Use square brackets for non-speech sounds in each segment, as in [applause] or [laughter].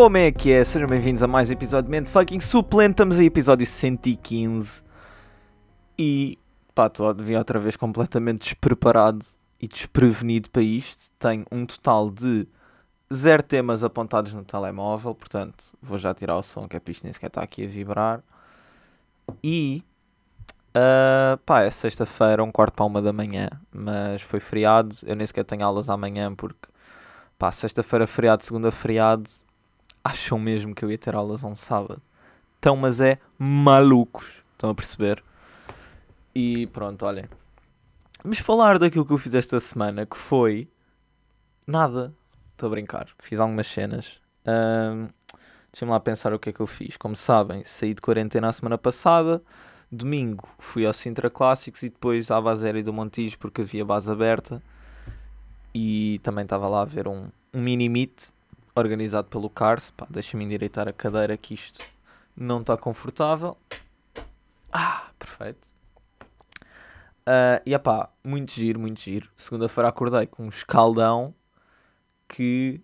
Como é que é? Sejam bem-vindos a mais um episódio de Mente Fucking Suplente. Estamos aí, episódio 115. E pá, estou a vir outra vez completamente despreparado e desprevenido para isto. Tenho um total de zero temas apontados no telemóvel, portanto vou já tirar o som que é para isto nem sequer está aqui a vibrar. E uh, pá, é sexta-feira, um quarto para uma da manhã, mas foi feriado. Eu nem sequer tenho aulas amanhã porque pá, sexta-feira feriado, segunda feriado. Acham mesmo que eu ia ter aulas a um sábado? Então, mas é malucos. Estão a perceber? E pronto, olhem. Vamos falar daquilo que eu fiz esta semana, que foi nada. Estou a brincar. Fiz algumas cenas. Um, Deixem-me lá pensar o que é que eu fiz. Como sabem, saí de quarentena a semana passada. Domingo fui ao Sintra Clássicos e depois à Baséria do Montijo porque havia base aberta. E também estava lá a ver um, um mini-meet organizado pelo Cars. Deixa-me endireitar a cadeira que isto não está confortável. Ah, perfeito. Uh, e pá, muito giro, muito giro. Segunda-feira acordei com um escaldão que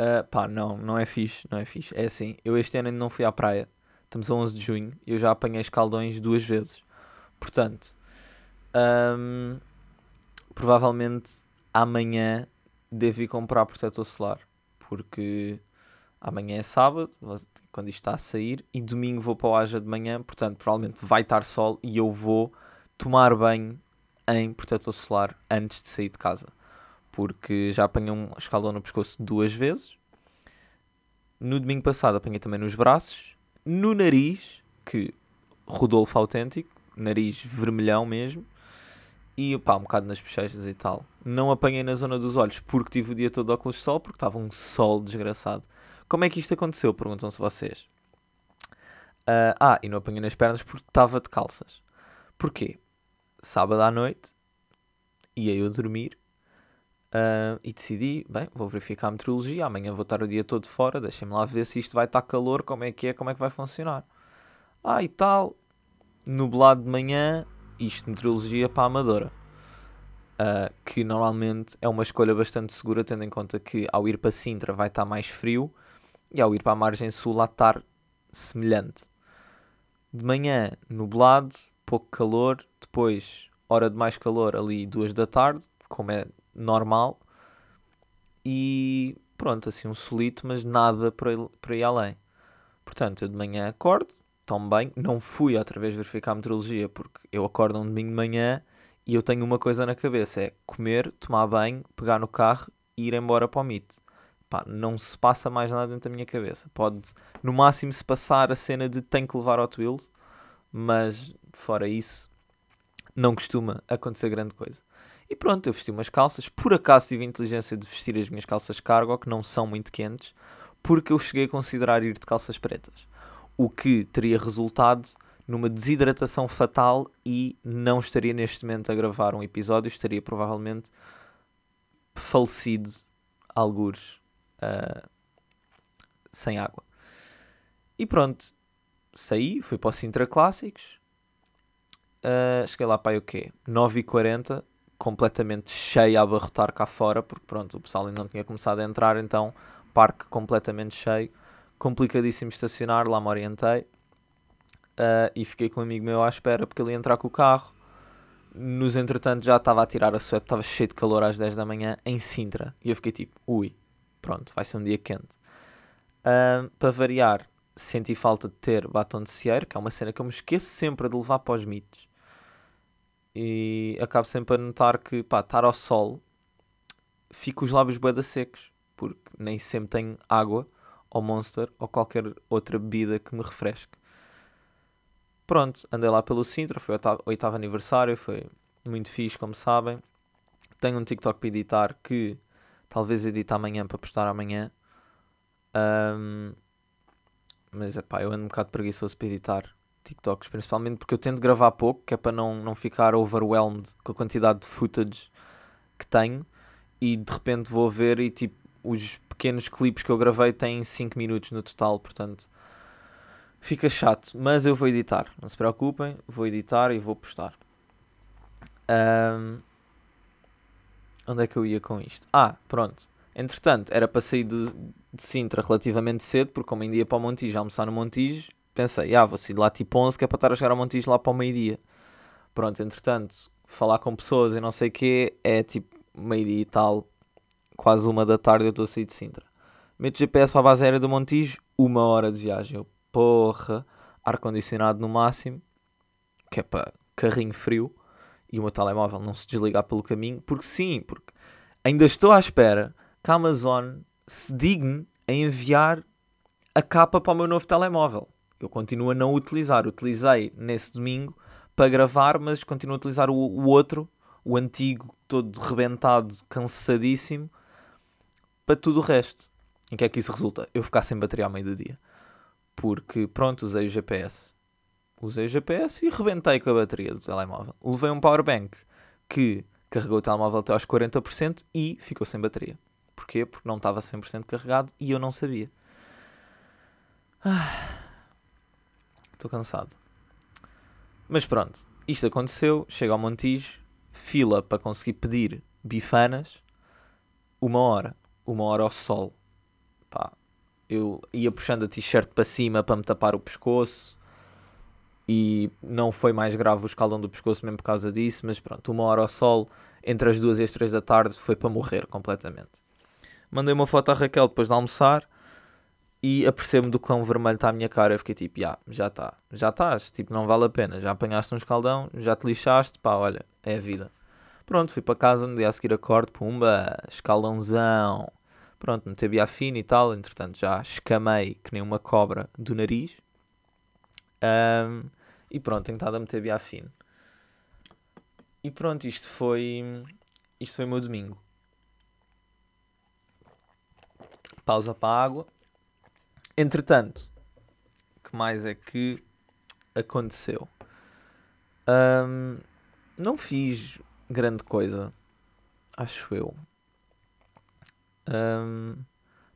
uh, pá, não, não é fixe, não é fixe. É assim, eu este ano ainda não fui à praia. Estamos a 11 de junho e eu já apanhei escaldões duas vezes. Portanto, um, provavelmente amanhã devo ir comprar protetor solar. Porque amanhã é sábado, quando isto está a sair, e domingo vou para o Aja de manhã, portanto, provavelmente vai estar sol e eu vou tomar banho em protetor solar antes de sair de casa. Porque já apanhei um escaldão no pescoço duas vezes. No domingo passado apanhei também nos braços, no nariz, que Rodolfo autêntico, nariz vermelhão mesmo, e pá, um bocado nas bochechas e tal. Não apanhei na zona dos olhos porque tive o dia todo de óculos de sol, porque estava um sol desgraçado. Como é que isto aconteceu? Perguntam-se vocês. Uh, ah, e não apanhei nas pernas porque estava de calças. Porquê? sábado à noite, ia eu dormir uh, e decidi, bem, vou verificar a meteorologia, amanhã vou estar o dia todo fora, deixem-me lá ver se isto vai estar calor, como é que é, como é que vai funcionar. Ah, e tal, nublado de manhã, isto meteorologia para a Amadora. Uh, que normalmente é uma escolha bastante segura, tendo em conta que ao ir para Sintra vai estar mais frio e ao ir para a margem sul lá estar semelhante. De manhã, nublado, pouco calor, depois hora de mais calor ali duas da tarde, como é normal, e pronto, assim um solito, mas nada para ir, para ir além. Portanto, eu de manhã acordo, tomo bem, não fui outra vez verificar a meteorologia, porque eu acordo um domingo de manhã e eu tenho uma coisa na cabeça, é comer, tomar banho, pegar no carro e ir embora para o MIT. Pá, não se passa mais nada dentro da minha cabeça. Pode, no máximo, se passar a cena de tenho que levar Hot Wheels, mas fora isso, não costuma acontecer grande coisa. E pronto, eu vesti umas calças. Por acaso tive a inteligência de vestir as minhas calças cargo, que não são muito quentes, porque eu cheguei a considerar ir de calças pretas. O que teria resultado numa desidratação fatal e não estaria neste momento a gravar um episódio, estaria provavelmente falecido, algures, uh, sem água. E pronto, saí, fui para o Sintra Clássicos, Uh, cheguei lá para aí o quê? 9h40, completamente cheio a abarrotar cá fora, porque pronto, o pessoal ainda não tinha começado a entrar, então parque completamente cheio, complicadíssimo estacionar, lá me orientei uh, e fiquei com um amigo meu à espera porque ele ia entrar com o carro. Nos entretanto já estava a tirar a suéte, estava cheio de calor às 10 da manhã em Sintra e eu fiquei tipo, ui, pronto, vai ser um dia quente. Uh, para variar, senti falta de ter batom de cieiro, que é uma cena que eu me esqueço sempre de levar para os mitos e acabo sempre a notar que, pá, estar ao sol, fico os lábios bué secos, porque nem sempre tenho água, ou Monster, ou qualquer outra bebida que me refresque. Pronto, andei lá pelo Sintra, foi o oitavo aniversário, foi muito fixe, como sabem. Tenho um TikTok para editar que talvez edite amanhã para postar amanhã. Um, mas é pá, eu ando um bocado preguiçoso para editar. TikToks, principalmente porque eu tento gravar pouco, que é para não, não ficar overwhelmed com a quantidade de footage que tenho e de repente vou ver e tipo os pequenos clipes que eu gravei têm 5 minutos no total, portanto fica chato, mas eu vou editar, não se preocupem, vou editar e vou postar. Um, onde é que eu ia com isto? Ah, pronto. Entretanto, era para sair do, de Sintra relativamente cedo, porque como ainda ia para o Montijo, almoçar no Montijo, pensei, ah, vou sair de lá tipo 11, que é para estar a chegar ao Montijo lá para o meio-dia. Pronto, entretanto, falar com pessoas e não sei o quê, é tipo meio-dia e tal, quase uma da tarde eu estou a sair de Sintra. Meto GPS para a base aérea do Montijo, uma hora de viagem. Eu, porra, ar-condicionado no máximo, que é para carrinho frio, e o meu telemóvel não se desligar pelo caminho, porque sim, porque ainda estou à espera que a Amazon se digne a enviar a capa para o meu novo telemóvel. Eu continuo a não utilizar. Utilizei nesse domingo para gravar, mas continuo a utilizar o, o outro, o antigo, todo rebentado, cansadíssimo, para tudo o resto. Em que é que isso resulta? Eu ficar sem bateria ao meio do dia. Porque, pronto, usei o GPS. Usei o GPS e rebentei com a bateria do telemóvel. Levei um powerbank que carregou o telemóvel até aos 40% e ficou sem bateria. Porquê? Porque não estava 100% carregado e eu não sabia. Estou ah, cansado. Mas pronto, isto aconteceu. Chego ao Montijo, fila para conseguir pedir bifanas, uma hora. Uma hora ao sol. Pá, eu ia puxando a t-shirt para cima para me tapar o pescoço e não foi mais grave o escaldão do pescoço mesmo por causa disso, mas pronto, uma hora ao sol, entre as duas e as três da tarde, foi para morrer completamente mandei uma foto à Raquel depois de almoçar e apercebo-me do quão vermelho está a minha cara. Eu fiquei tipo, yeah, já está, já estás, tipo, não vale a pena, já apanhaste um escaldão, já te lixaste, pá, olha, é a vida. Pronto, fui para casa, no dia a seguir acordo, pumba, escaldãozão. Pronto, meti biafina e tal, entretanto já escamei que nem uma cobra do nariz. Um, e pronto, tenho estado a meter biafina. E pronto, isto foi, isto foi o meu domingo. pausa para a água. Entretanto, que mais é que aconteceu? Um, não fiz grande coisa, acho eu. Um,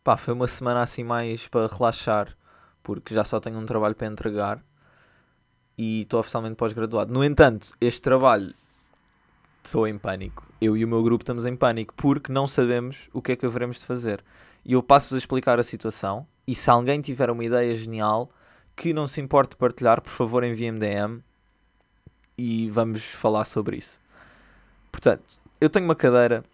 pá, foi uma semana assim mais para relaxar, porque já só tenho um trabalho para entregar e estou oficialmente pós-graduado. No entanto, este trabalho estou em pânico. Eu e o meu grupo estamos em pânico porque não sabemos o que é que haveremos de fazer e eu passo-vos a explicar a situação. E se alguém tiver uma ideia genial que não se importe partilhar, por favor enviem-me DM e vamos falar sobre isso. Portanto, eu tenho uma cadeira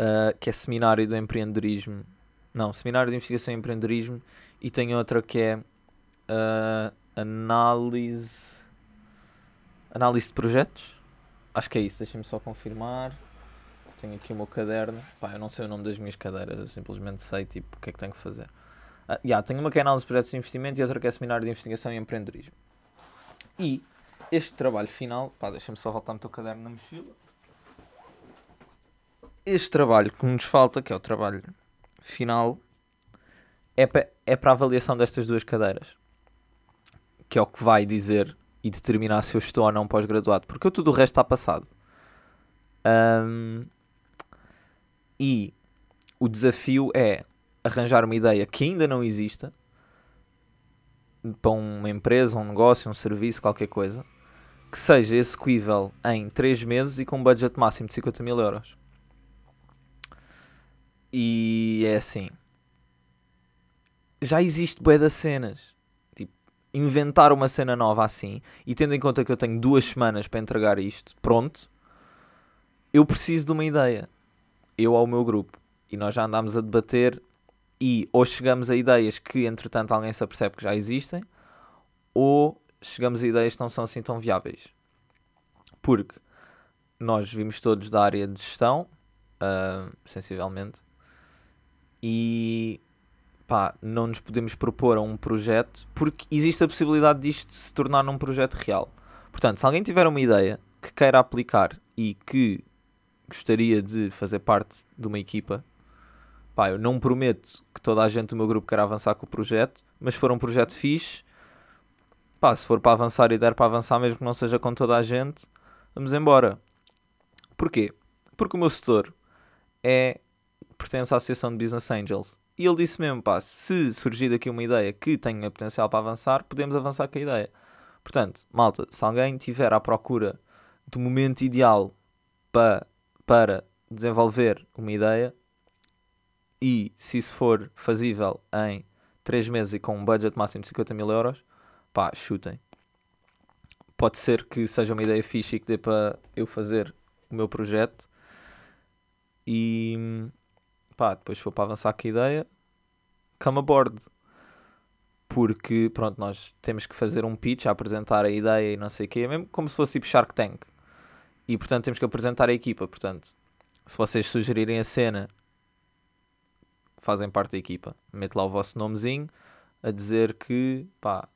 uh, que é Seminário do Empreendedorismo. Não, Seminário de Investigação em Empreendedorismo e tenho outra que é uh, Análise. Análise de Projetos. Acho que é isso, deixem-me só confirmar. Tenho aqui o meu caderno. Pá, eu não sei o nome das minhas cadeiras, eu simplesmente sei tipo, o que é que tenho que fazer. Uh, yeah, tenho uma que é análise de projetos de investimento e outra que é seminário de investigação e empreendedorismo. E este trabalho final, pá, deixa-me só voltar o teu caderno na mochila. Este trabalho que nos falta, que é o trabalho final, é para, é para a avaliação destas duas cadeiras. Que é o que vai dizer e determinar se eu estou ou não pós-graduado. Porque tudo o resto está passado. Um, e o desafio é arranjar uma ideia que ainda não exista para uma empresa, um negócio, um serviço, qualquer coisa, que seja execuível em 3 meses e com um budget máximo de 50 mil euros. E é assim. Já existe bué das cenas. Tipo, inventar uma cena nova assim, e tendo em conta que eu tenho duas semanas para entregar isto, pronto, eu preciso de uma ideia eu ao meu grupo. E nós já andámos a debater e ou chegamos a ideias que entretanto alguém se apercebe que já existem, ou chegamos a ideias que não são assim tão viáveis. Porque nós vimos todos da área de gestão, uh, sensivelmente, e pá, não nos podemos propor a um projeto porque existe a possibilidade disto se tornar num projeto real. Portanto, se alguém tiver uma ideia que queira aplicar e que gostaria de fazer parte de uma equipa. Pá, eu não prometo que toda a gente do meu grupo queira avançar com o projeto, mas se for um projeto fixe, pá, se for para avançar e der para avançar, mesmo que não seja com toda a gente, vamos embora. Porquê? Porque o meu setor é, pertence à Associação de Business Angels. E ele disse mesmo, pá, se surgir daqui uma ideia que tenha potencial para avançar, podemos avançar com a ideia. Portanto, malta, se alguém tiver à procura do momento ideal para para desenvolver uma ideia, e se isso for fazível em 3 meses e com um budget máximo de 50 mil euros, pá, chutem. Pode ser que seja uma ideia fixe e que dê para eu fazer o meu projeto e pá, depois se for para avançar com a ideia, come aboard. Porque, pronto, nós temos que fazer um pitch, a apresentar a ideia e não sei o quê, mesmo como se fosse tipo Shark Tank. E, portanto, temos que apresentar a equipa. Portanto, se vocês sugerirem a cena, fazem parte da equipa. Mete lá o vosso nomezinho a dizer que, pá,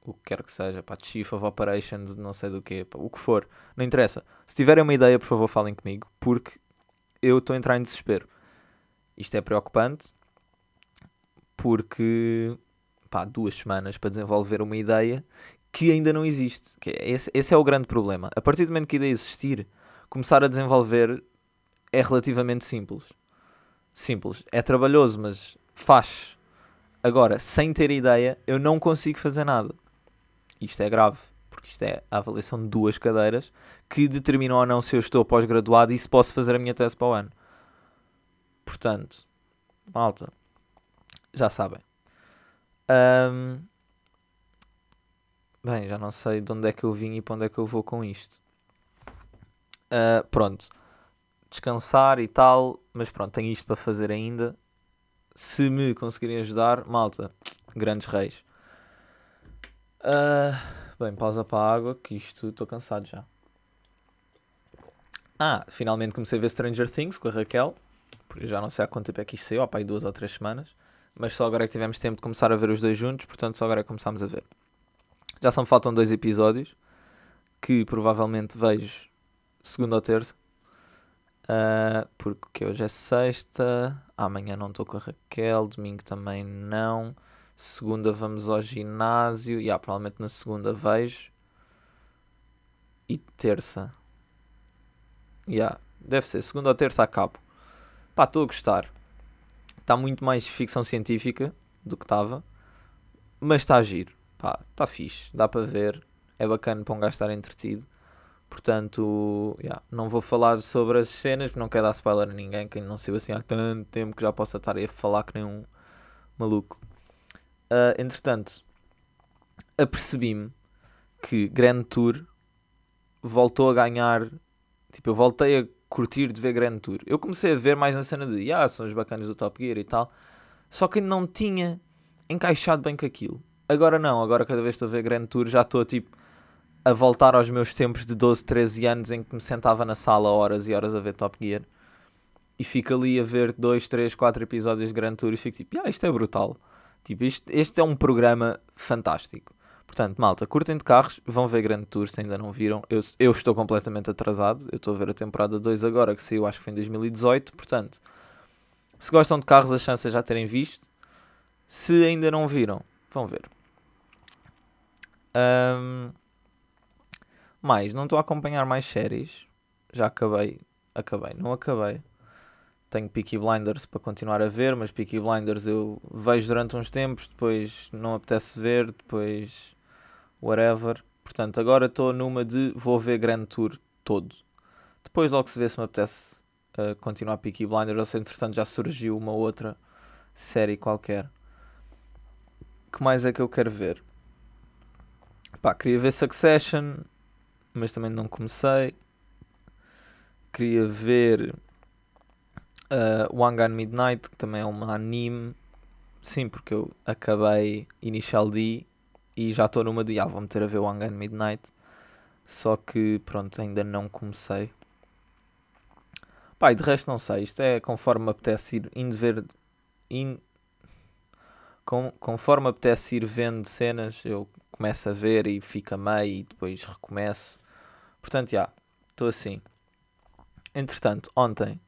o que quer que seja, pá, Chief of Operations, não sei do pá, o que for. Não interessa. Se tiverem uma ideia, por favor, falem comigo, porque eu estou a entrar em desespero. Isto é preocupante, porque, pá, duas semanas para desenvolver uma ideia que ainda não existe. É, esse, esse é o grande problema. A partir do momento que a ideia existir, começar a desenvolver é relativamente simples. Simples. É trabalhoso, mas faz. Agora, sem ter ideia, eu não consigo fazer nada. Isto é grave, porque isto é a avaliação de duas cadeiras que determinam ou não se eu estou pós-graduado e se posso fazer a minha tese para o ano. Portanto, malta, já sabem. Um, Bem, já não sei de onde é que eu vim e para onde é que eu vou com isto. Uh, pronto. Descansar e tal, mas pronto, tenho isto para fazer ainda. Se me conseguirem ajudar, malta, grandes reis. Uh, bem, pausa para a água, que isto estou cansado já. Ah, finalmente comecei a ver Stranger Things com a Raquel. Porque já não sei há quanto tempo é que isto saiu, há para aí duas ou três semanas. Mas só agora é que tivemos tempo de começar a ver os dois juntos, portanto só agora é que começámos a ver. Já só me faltam dois episódios que provavelmente vejo segunda ou terça. Uh, porque hoje é sexta, amanhã não estou com a Raquel, domingo também não. Segunda vamos ao ginásio, e yeah, provavelmente na segunda vejo. E terça. Yeah, deve ser, segunda ou terça acabo. Pá, estou a gostar. Está muito mais ficção científica do que estava, mas está a giro pá, está fixe, dá para ver, é bacana para um gajo estar entretido. Portanto, yeah, não vou falar sobre as cenas, porque não quero dar spoiler a ninguém, quem não saiu assim há tanto tempo que já possa estar aí a falar que nem um maluco. Uh, entretanto, apercebi-me que Grand Tour voltou a ganhar. Tipo, eu voltei a curtir de ver Grand Tour. Eu comecei a ver mais na cena de, ah, são os bacanas do Top Gear e tal. Só que não tinha encaixado bem com aquilo. Agora não, agora cada vez que estou a ver Grand Tour já estou tipo a voltar aos meus tempos de 12, 13 anos em que me sentava na sala horas e horas a ver Top Gear e fico ali a ver 2, 3, 4 episódios de Grand Tour e fico tipo, ah, isto é brutal. Tipo, isto, este é um programa fantástico. Portanto, malta, curtem de carros, vão ver Grand Tour se ainda não viram. Eu, eu estou completamente atrasado, eu estou a ver a temporada 2 agora, que saiu acho que foi em 2018. Portanto, se gostam de carros, a chance é já terem visto. Se ainda não viram, vão ver. Um, mais, não estou a acompanhar mais séries. Já acabei. Acabei, não acabei. Tenho Peaky Blinders para continuar a ver, mas Peaky Blinders eu vejo durante uns tempos, depois não apetece ver, depois whatever. Portanto, agora estou numa de vou ver Grand Tour todo. Depois logo se vê se me apetece uh, continuar Peaky Blinders ou se entretanto já surgiu uma outra série qualquer. que mais é que eu quero ver? Pá, queria ver Succession, mas também não comecei. Queria ver uh, Gun Midnight, que também é uma anime. Sim, porque eu acabei Initial D e já estou numa de, ah, vou meter a ver One Gun Midnight. Só que, pronto, ainda não comecei. E de resto não sei. Isto é conforme me apetece ir indo ver. In, com, conforme apetece ir vendo cenas, eu começo a ver e fica meio e depois recomeço. Portanto, já, yeah, estou assim. Entretanto, ontem,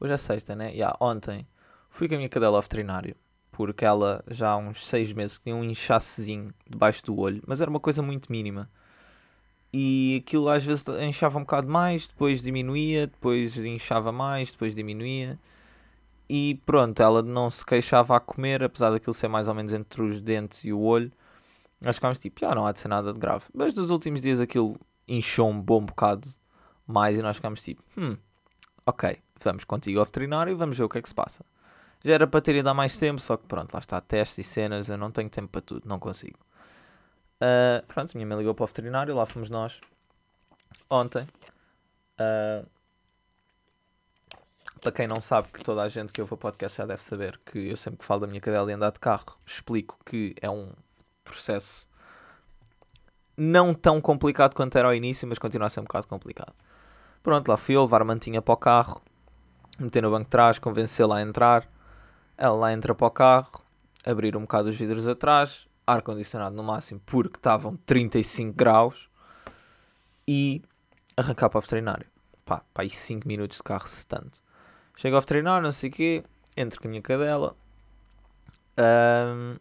hoje é sexta, né? Yeah, ontem fui com a minha cadela ao veterinário porque ela já há uns seis meses tinha um inchacezinho debaixo do olho, mas era uma coisa muito mínima. E aquilo às vezes inchava um bocado mais, depois diminuía, depois inchava mais, depois diminuía. E pronto, ela não se queixava a comer, apesar daquilo ser mais ou menos entre os dentes e o olho. Nós ficámos tipo, ah, não há de ser nada de grave. Mas nos últimos dias aquilo inchou um bom bocado mais e nós ficámos tipo, hum, ok, vamos contigo ao veterinário e vamos ver o que é que se passa. Já era para ter ido há mais tempo, só que pronto, lá está, testes e cenas, eu não tenho tempo para tudo, não consigo. Uh, pronto, minha mãe ligou para o veterinário, lá fomos nós. Ontem. Uh, para quem não sabe, que toda a gente que ouve o podcast já deve saber que eu sempre que falo da minha cadela e andar de carro, explico que é um processo não tão complicado quanto era ao início, mas continua a ser um bocado complicado. Pronto, lá fui eu levar a mantinha para o carro, meter no banco de trás, convencê-la a entrar. Ela lá entra para o carro, abrir um bocado os vidros atrás, ar-condicionado no máximo porque estavam 35 graus e arrancar para o veterinário. Pá, pá, aí 5 minutos de carro, se tanto. Chego ao veterinário, não sei o quê, entro com a minha cadela. Um,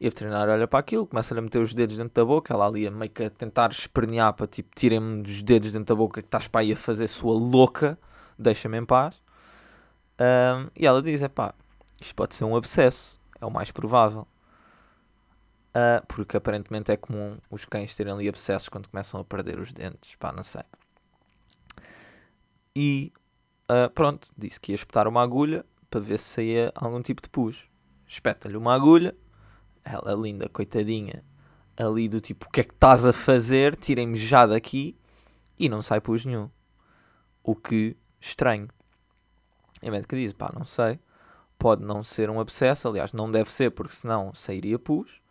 e a veterinária olha para aquilo, começa a meter os dedos dentro da boca. Ela ali a meio que a tentar espernear para tipo, tirem-me dos dedos dentro da boca que estás para aí a fazer sua louca, deixa-me em paz. Um, e ela diz: é pá, isto pode ser um abscesso, é o mais provável. Uh, porque aparentemente é comum os cães terem ali abscessos quando começam a perder os dentes, pá, não sei. E uh, pronto, disse que ia espetar uma agulha para ver se saía algum tipo de pus. Espeta-lhe uma agulha, ela linda, coitadinha, ali do tipo, o que é que estás a fazer? Tirem-me já daqui e não sai pus nenhum. O que estranho. E a que diz, pá, não sei. Pode não ser um abscesso, aliás, não deve ser, porque senão sairia pus.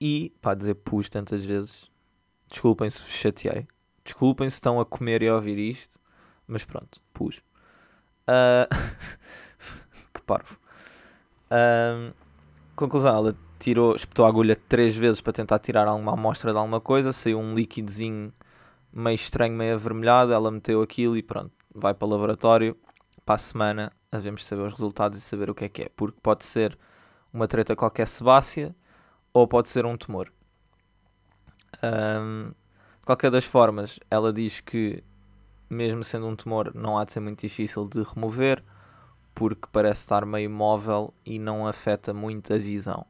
E, pá, dizer pus tantas vezes, desculpem se vos chateei. Desculpem se estão a comer e a ouvir isto. Mas pronto, pus. Uh... [laughs] que parvo. Uh... Conclusão, ela tirou, espetou a agulha três vezes para tentar tirar alguma amostra de alguma coisa, saiu um líquidozinho meio estranho, meio avermelhado, ela meteu aquilo e pronto, vai para o laboratório, para a semana, devemos saber os resultados e saber o que é que é, porque pode ser uma treta qualquer sebácea ou pode ser um tumor. Um, de qualquer das formas, ela diz que mesmo sendo um tumor, não há de ser muito difícil de remover, porque parece estar meio móvel e não afeta muito a visão.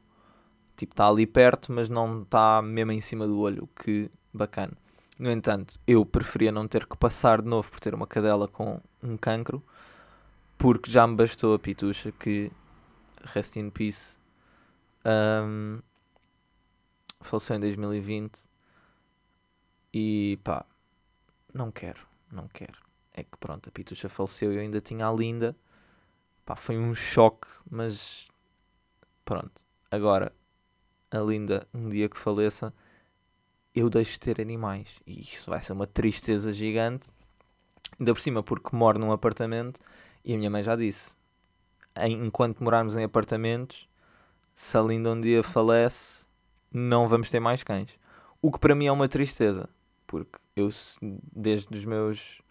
Tipo, está ali perto, mas não está mesmo em cima do olho, que bacana. No entanto, eu preferia não ter que passar de novo por ter uma cadela com um cancro, porque já me bastou a pitucha que, rest in peace, um, faleceu em 2020 e pá, não quero não quero. É que pronto, a Pitucha faleceu e eu ainda tinha a Linda. Pá, foi um choque, mas pronto. Agora, a Linda, um dia que faleça, eu deixo de ter animais. E isso vai ser uma tristeza gigante. Ainda por cima, porque moro num apartamento e a minha mãe já disse: enquanto morarmos em apartamentos, se a Linda um dia falece, não vamos ter mais cães. O que para mim é uma tristeza, porque eu, desde os meus.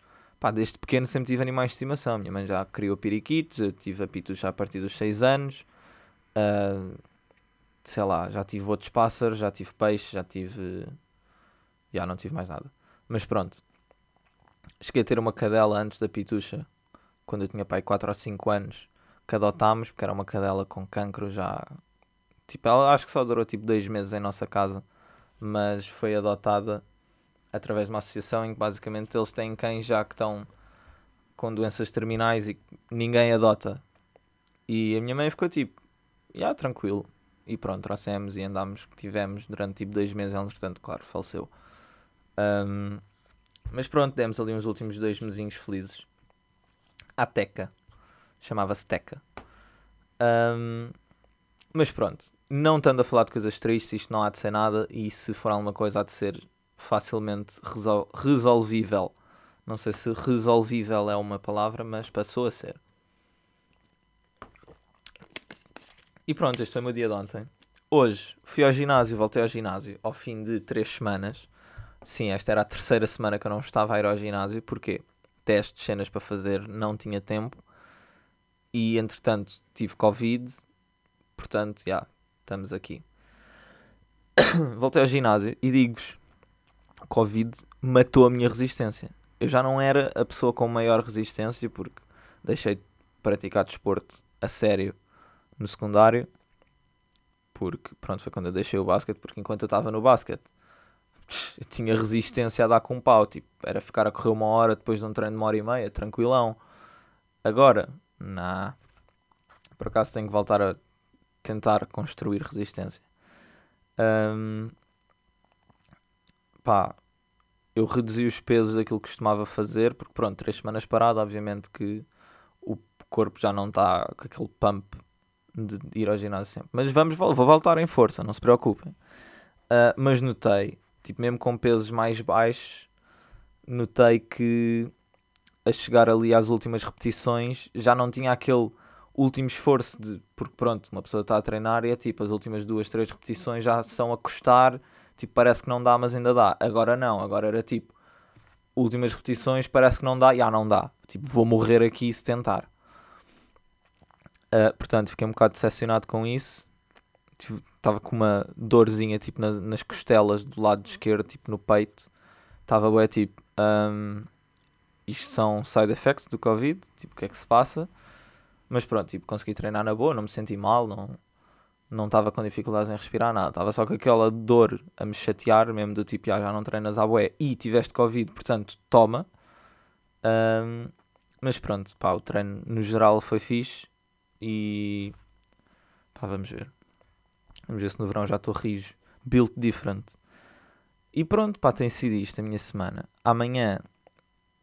Pá, desde pequeno sempre tive animais de estimação. Minha mãe já criou periquitos, eu tive apitos já a partir dos 6 anos. Uh, sei lá, já tive outros pássaros, já tive peixe, já tive. Já não tive mais nada. Mas pronto. Cheguei a ter uma cadela antes da pitucha, quando eu tinha pai 4 ou 5 anos, que adotámos, porque era uma cadela com cancro já. Tipo, ela acho que só durou tipo 2 meses em nossa casa, mas foi adotada através de uma associação em que basicamente eles têm cães já que estão com doenças terminais e ninguém adota. E a minha mãe ficou tipo, já yeah, tranquilo. E pronto, trouxemos e andámos, tivemos durante tipo dois meses, entretanto, claro, faleceu. Um, mas pronto, demos ali uns últimos dois mesinhos felizes. À Teca. Chamava-se Teca. Um, mas pronto, não estando a falar de coisas tristes, isto não há de ser nada. E se for alguma coisa, há de ser facilmente resol resolvível. Não sei se resolvível é uma palavra, mas passou a ser. E pronto, este foi o meu dia de ontem. Hoje fui ao ginásio, voltei ao ginásio ao fim de três semanas. Sim, esta era a terceira semana que eu não estava a ir ao ginásio, porque testes, cenas para fazer, não tinha tempo. E entretanto tive Covid, portanto, já, yeah, estamos aqui. [coughs] voltei ao ginásio e digo-vos, Covid matou a minha resistência. Eu já não era a pessoa com maior resistência porque deixei de praticar desporto a sério no secundário. Porque, pronto, foi quando eu deixei o basquete. Porque enquanto eu estava no basquete, eu tinha resistência a dar com um pau. Tipo, era ficar a correr uma hora depois de um treino de uma hora e meia, tranquilão. Agora, nah. Por acaso tenho que voltar a tentar construir resistência. Um, pá, eu reduzi os pesos daquilo que costumava fazer, porque pronto, três semanas parado, obviamente que o corpo já não está com aquele pump de ir ao ginásio sempre. Mas vamos, vou voltar em força, não se preocupem. Uh, mas notei, tipo, mesmo com pesos mais baixos, notei que a chegar ali às últimas repetições já não tinha aquele último esforço de porque pronto, uma pessoa está a treinar e é tipo as últimas duas, três repetições já são a custar, tipo, parece que não dá, mas ainda dá. Agora não, agora era tipo últimas repetições, parece que não dá, já não dá. Tipo, vou morrer aqui se tentar. Uh, portanto, fiquei um bocado decepcionado com isso. Estava com uma dorzinha tipo nas, nas costelas do lado esquerdo, tipo no peito. Estava bué tipo, um, isto são side effects do Covid, tipo, o que é que se passa? Mas pronto, tipo, consegui treinar na boa, não me senti mal, não não estava com dificuldades em respirar nada, estava só com aquela dor a me chatear, mesmo do tipo, ah, já não treinas à bué e tiveste Covid, portanto, toma. Um, mas pronto, pá, o treino no geral foi fixe e pá, vamos ver. Vamos ver se no verão já estou rijo. Built different. E pronto, pá, tem sido isto a minha semana. Amanhã,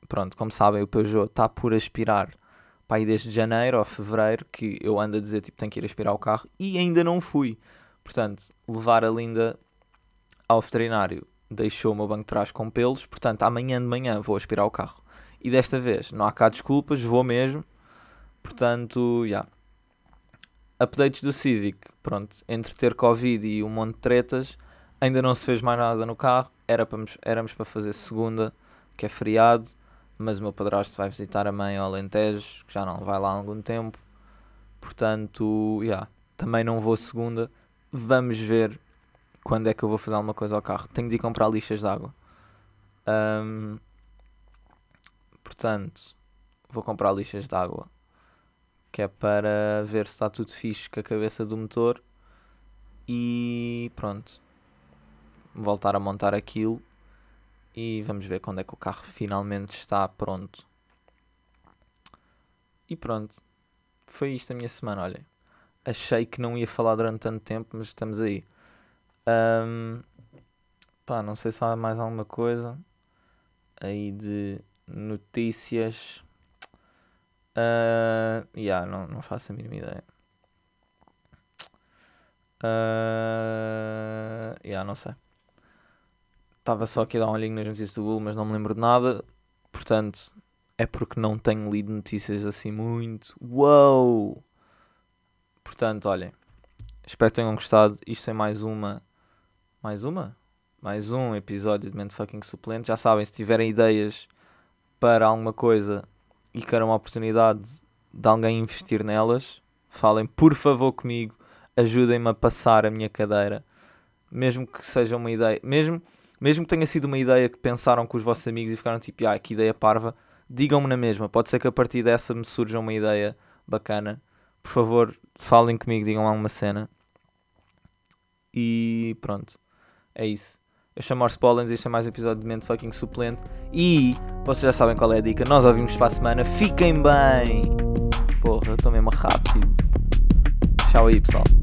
pronto, como sabem, o Peugeot está por aspirar pá, aí desde janeiro ou fevereiro que eu ando a dizer tipo tenho que ir aspirar o carro e ainda não fui. Portanto, levar a Linda ao veterinário deixou o meu banco de trás com pelos, portanto, amanhã de manhã vou aspirar o carro. E desta vez não há cá desculpas, vou mesmo. Portanto, já. Yeah. Updates do Civic, pronto, entre ter Covid e um monte de tretas, ainda não se fez mais nada no carro. Era para, éramos para fazer segunda, que é feriado mas o meu padrasto vai visitar a mãe ao Alentejo, que já não vai lá há algum tempo. Portanto, yeah, também não vou segunda. Vamos ver quando é que eu vou fazer alguma coisa ao carro. Tenho de ir comprar lixas de água. Um, portanto, vou comprar lixas de água. Que é para ver se está tudo fixe com a cabeça do motor. E pronto. Voltar a montar aquilo e vamos ver quando é que o carro finalmente está pronto. E pronto, foi isto a minha semana. Olhem, achei que não ia falar durante tanto tempo, mas estamos aí. Um, pá, não sei se há mais alguma coisa aí de notícias. Uh, yeah, não, não faço a mínima ideia. Uh, yeah, não sei. Estava só aqui a dar um olhinho nas notícias do Google, mas não me lembro de nada. Portanto, é porque não tenho lido notícias assim muito. Uou! Portanto, olhem. Espero que tenham gostado. Isto é mais uma. Mais uma? Mais um episódio de Mente Fucking Suplente. Já sabem, se tiverem ideias para alguma coisa e queiram uma oportunidade de alguém investir nelas, falem por favor comigo. Ajudem-me a passar a minha cadeira. Mesmo que seja uma ideia. Mesmo mesmo que tenha sido uma ideia que pensaram com os vossos amigos e ficaram tipo, ah, que ideia parva, digam-me na mesma. Pode ser que a partir dessa me surja uma ideia bacana. Por favor, falem comigo, digam alguma cena. E pronto, é isso. Eu chamo Orse Pollens e este é mais um episódio de Mente Fucking Suplente. E vocês já sabem qual é a dica. Nós ouvimos para a semana. Fiquem bem! Porra, estou mesmo rápido. Tchau aí, pessoal.